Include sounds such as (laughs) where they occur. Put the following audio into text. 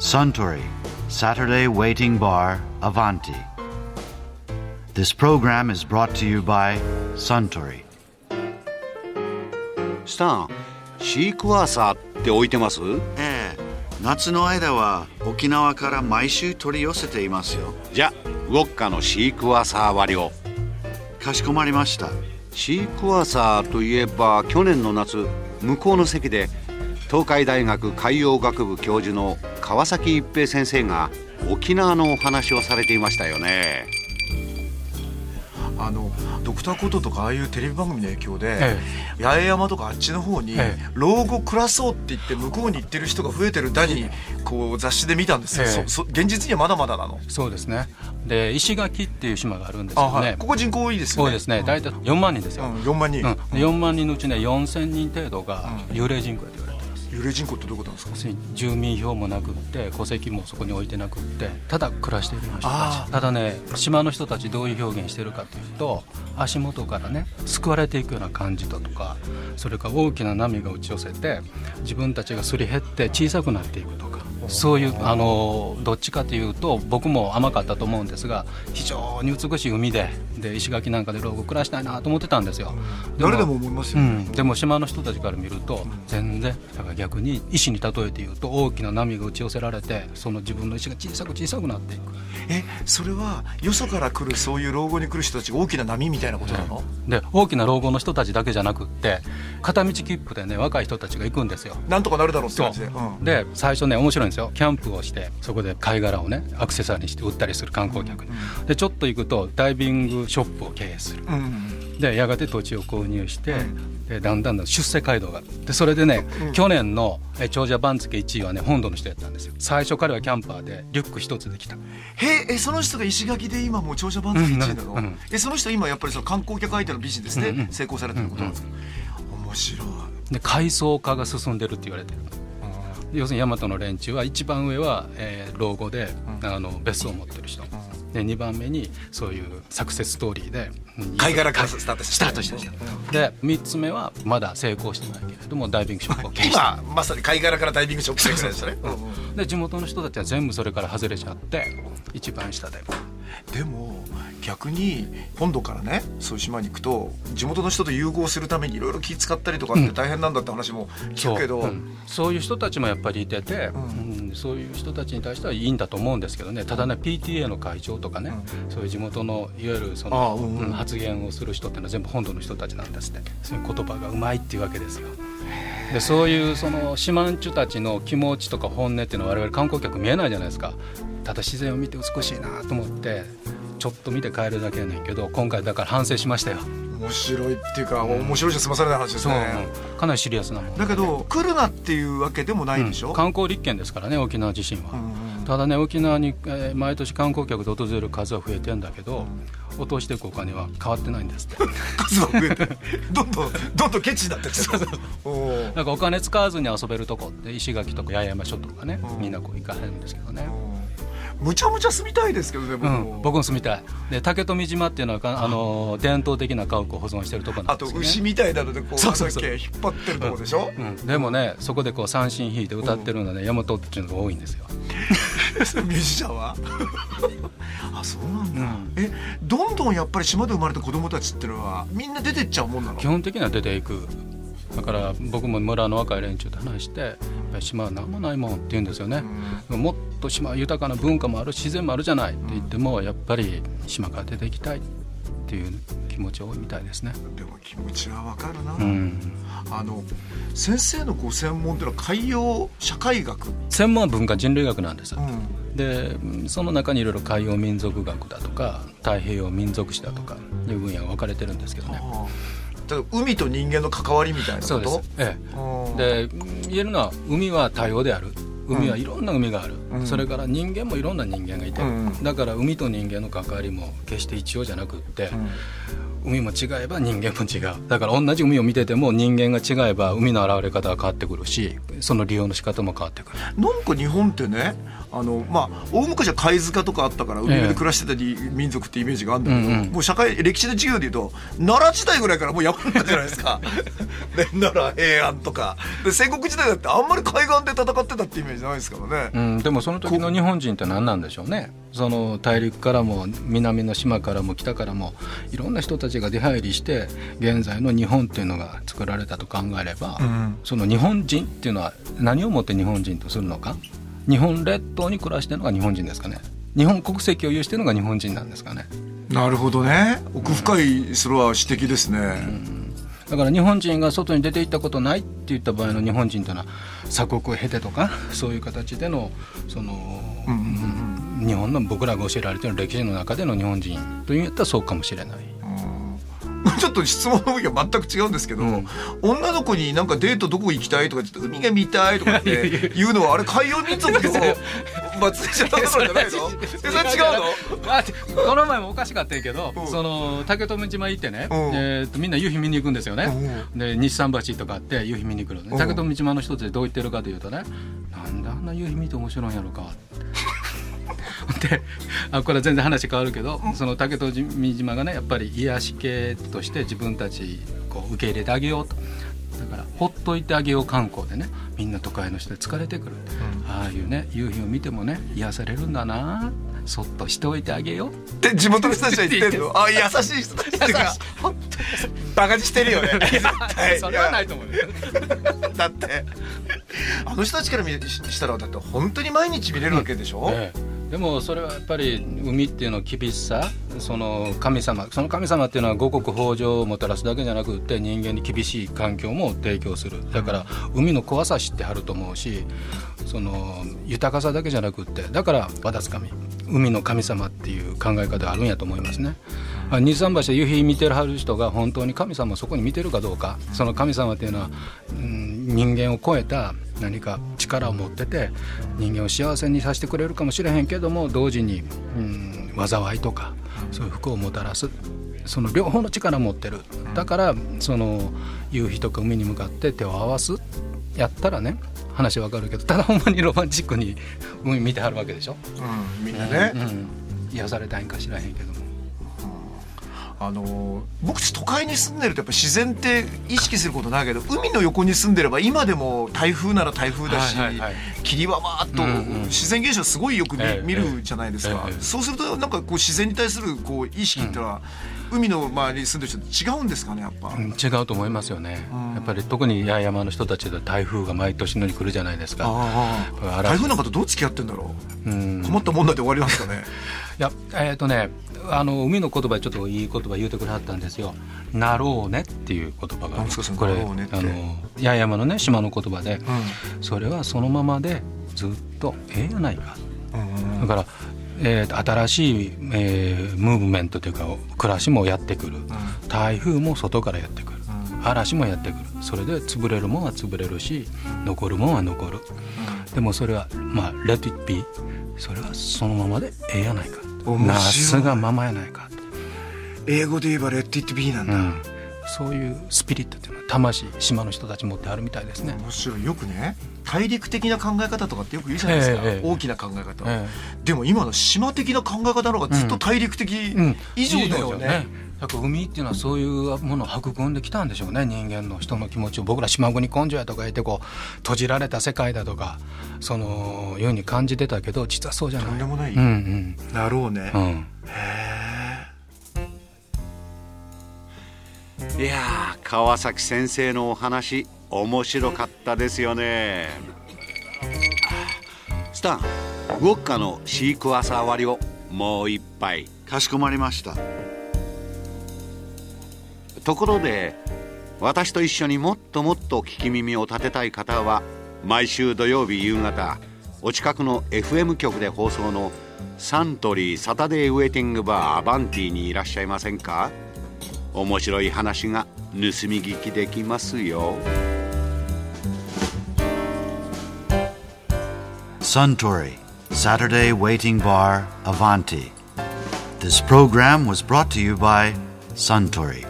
Suntory Saturday Waiting Bar Avanti. This program is brought to you by Suntory. スタンシークワーサーって置いてます？ええ。夏の間は沖縄から毎週取り寄せていますよ。じゃウォッカのシークワーサー割りを。かしこまりました。シークワーサーといえば去年の夏向こうの席で東海大学海洋学部教授の川崎一平先生が沖縄のお話をされていましたよね。あのドクターコトとかああいうテレビ番組の影響で、え八重山とかあっちの方に、ええ。老後暮らそうって言って向こうに行ってる人が増えてるだにこう雑誌で見たんですよ、ええ。現実にはまだまだなの。そうですね。で石垣っていう島があるんですあ、よね。はい、ここ人口多いですよね。そうですね。大体4万人ですよ、うん、4万人、うん、で4万人のうちね4000人程度が幽霊人口やと言われ幽霊人口ってどういうことなんですか？住民票もなくって戸籍もそこに置いてなくってただ暮らしている人あたち。ただね島の人たちどういう表現してるかというと足元からね救われていくような感じだとかそれから大きな波が打ち寄せて自分たちがすり減って小さくなっていくとかそういうあのどっちかというと僕も甘かったと思うんですが非常に美しい海でで石垣なんかで老後暮らしたいなと思ってたんですよ。誰でも思いますよね、うん、でも島の人たちから見ると全然だから逆に石に例えて言うと大きな波が打ち寄せられてその自分の石が小さく小さくなっていく。えそれはよそから来るそういう老後に来る人たちが大きな波みたいなことなの、で大きな老後の人たちだけじゃなくって片道切符でね若い人たちが行くんですよ。なんとかなるだろうって感じで、うん。で最初ね面白いんですよキャンプをしてそこで貝殻をねアクセサリーにして売ったりする観光客。に、でちょっと行くとダイビングショップを経営する。うんでやがて土地を購入して、でだんだんだん出世街道が。でそれでね、去年のえ長者番付1位はね本土の人やったんですよ。最初彼はキャンパーでリュック一つで来た。へええその人が石垣で今もう長者番付1位なの、う。んうんえその人は今やっぱりその観光客相手のビジネスでうんうん成功されてることなんですか、面白い。で階層化が進んでるって言われてる要するに大和の連中は一番上は、えー老後で、あの別荘を持ってる人、で2番目にそういうサクセスストーリーでうん。貝殻からスタートしてスタートした人。で3つ目はまだ成功してないけれどもダイビングショップを経営して今まさに貝殻からダイビングショップしてたね、で地元の人たちは全部それから外れちゃって一番下で。でも逆に本土からねそういう島に行くと地元の人と融合するためにいろいろ気使ったりとかって大変なんだって話も聞くけど、そう,、ん。そういう人たちもやっぱりいてて、ん。うん。そういう人たちに対してはいいんだと思うんですけどね。ただね PTA の会長とかね、そういう地元のいわゆるそあの、うんうん。うん発言をする人っていうのは全部本土の人たちなんですって。そういう言葉がうまいっていうわけですよ。でそういうその四万十たちの気持ちとか本音っていうのは我々観光客見えないじゃないですかただ自然を見て美しいなと思ってちょっと見て帰るだけやねんけど今回だから反省しましたよ。面白いっていうか、面白いじゃ済まされない話ですね、うん。かなりシリアスなもんだけど来るなっていうわけでもないでしょ、うん観光立県ですからね沖縄自身は、うんうんただね沖縄に、えー毎年観光客で訪れる数は増えてんだけど、落としていくお金は変わってないんですって。(laughs) 数は増えてどんどんどんどんケチになってってる。おー。なんかお金使わずに遊べるとこって石垣とか八重山諸島とかね、うん。みんなこう行かへんんですけどね、むちゃむちゃ住みたいですけどね僕。うも、ん、僕も住みたい。で竹富島っていうのはかあ。のー伝統的な家屋を保存してるとこなあとんですよね牛みたいなのでこうそうそう。そう引っ張ってるとこでしょ、うん、でもねそこでこう三振弾いて歌ってるのはね、大和っていうのが多いんですよ。(laughs) ミュージシャンは？(laughs) あそうなんだ、うん。えどんどんやっぱり島で生まれた子供たちっていうのはみんな出てっちゃうもんなの？基本的には出ていくだから僕も村の若い連中と話してやっぱり島は何もないもんって言うんですよね、もっと島は豊かな文化もある自然もあるじゃないって言ってもやっぱり島から出ていきたいっていう気持ち多いみたいですね。でも気持ちはわかるな、うん、あの先生のご専門っていうのは海洋社会学、専門は文化人類学なんです、うん。でその中にいろいろ海洋民族学だとか太平洋民族史だとかいう分野が分かれてるんですけどね。ああ。例えば海と人間の関わりみたいなこと？えうんえ、で言えるのは海は多様である。海はいろんな海がある、うん。それから人間もいろんな人間がいて、うん。だから海と人間の関わりも決して一様じゃなくって、海も違えば人間も違う。だから同じ海を見てても人間が違えば海の現れ方が変わってくるしその利用の仕方も変わってくる。なんか日本ってねあのまあ大昔は貝塚とかあったから海辺で暮らしてたり、民族ってイメージがあるんだけど、うんうん。もう社会歴史の授業でいうと奈良時代ぐらいからもうやばかったじゃないですか。で (laughs) 奈良平安とか。で戦国時代だってあんまり海岸で戦ってたってイメージないですからね、うん、でもその時の日本人って何なんでしょうね。その大陸からも南の島からも北からもいろんな人たちが出入りして現在の日本っていうのが作られたと考えれば、うん。その日本人っていうのは何をもって日本人とするのか？日本列島に暮らしてるのが日本人ですかね。日本国籍を有してるのが日本人なんですかね。なるほどね。奥深いそれは指摘ですね、だから日本人が外に出て行ったことないって言った場合の日本人というのは鎖国を経てとかそういう形でのその、うんうんうん日本の僕らが教えられている歴史の中での日本人といったらそうかもしれない。ちょっと質問の向きは全く違うんですけど、うん。女の子になんかデートどこ行きたいとかちょっと海が見たいとかって言うのはあれ海洋民族の祭りじゃないのじゃないのえそれ違うのあこの前もおかしかったけど、うん。その竹富島行ってね、うん。えー、とみんな夕日見に行くんですよね、で日産橋とかあって夕日見に来るね。竹富島の人たちどう言ってるかというとねなんであんな夕日見て面白いんやろか (laughs) であこれは全然話変わるけど、その竹富島がねやっぱり癒し系として自分たちこう受け入れてあげようと。だからほっといてあげよう観光でねみんな都会の人で疲れてくる、ああいうね夕日を見てもね癒されるんだな。そっとしておいてあげよう。って地元の人たちは言ってんの？(laughs) あ優しい人たちっていうかバカにしてるよね。(laughs) それはないと思うよ。だって。あの人たちから見ししたらだって本当に毎日見れるわけでしょ、ええでもそれはやっぱり海っていうの厳しさその神様その神様っていうのは五穀豊穣をもたらすだけじゃなくって人間に厳しい環境も提供する。だから海の怖さ知ってはると思うしその豊かさだけじゃなくってだから和田神海の神様っていう考え方があるんやと思いますね。あ日産橋で夕日見てるはる人が本当に神様をそこに見てるかどうか。その神様っていうのは、うん、人間を超えた何か力を持ってて人間を幸せにさせてくれるかもしれへんけども同時に、うん、災いとかそういう服をもたらすその両方の力を持ってるだからその夕日とか海に向かって手を合わすやったらね話わかるけどただほんまに (laughs) ロマンチックに海見てはるわけでしょ？うん、みんなね、うん、癒されたいんか知らへんけども。あの僕都会に住んでるとやっぱ自然って意識することないけど海の横に住んでれば今でも台風なら台風だし、霧はわーっと、うんうん。自然現象すごいよく見,、ええ見るじゃないですか、ええそうするとなんかこう自然に対するこう意識ってのは、海の周りに住んでる人と違うんですかねやっぱ、うん違うと思いますよね、うん。やっぱり特に八重山の人たちで台風が毎年のように来るじゃないですか、ああ嵐。台風なんかとどう付き合ってんだろう。ん。う困ったもんだで終わりますかね。いやえっ、とねあの海の言葉でちょっといい言葉言うてくれはったんですよ「なろうね」っていう言葉がこれあの八重山のね島の言葉で、うそれはそのままでずっとええやないか。ん、だから、えーと新しい、えームーブメントというか暮らしもやってくる。台風も外からやってくる。嵐もやってくる。それで潰れるもんは潰れるし残るもんは残る。でもそれはまあ「let it be」それはそのままでええやないか。なすがままやないか英語で言えば「レッド・イット・ビー」なんと、だ、うん、そういうスピリットっていうのは魂島の人たち持ってあるみたいですね。面白い。よくね大陸的な考え方とかってよく言うじゃないですか、ええええ。大きな考え方、えでも今の島的な考え方の方がずっと大陸的えうん。以上だよね,、だから海っていうのはそういうものを育んできたんでしょうね。人間の人の気持ちを。僕ら島国根性やとか言ってこう閉じられた世界だとかそのように感じてたけど実はそうじゃない。とんでもない。うんなろうね、うん。うんいや川崎先生のお話面白かったですよね。スタンウォッカのシークワーサー割りをもう一杯かしこまりました。ところで私と一緒にもっともっと聞き耳を立てたい方は毎週土曜日夕方お近くの FM 局で放送のサントリーサタデーウェイティングバーアバンティにいらっしゃいませんか？面白い話が盗み聞きできますよ Suntory Saturday Waiting Bar Avanti. This program was brought to you by Suntory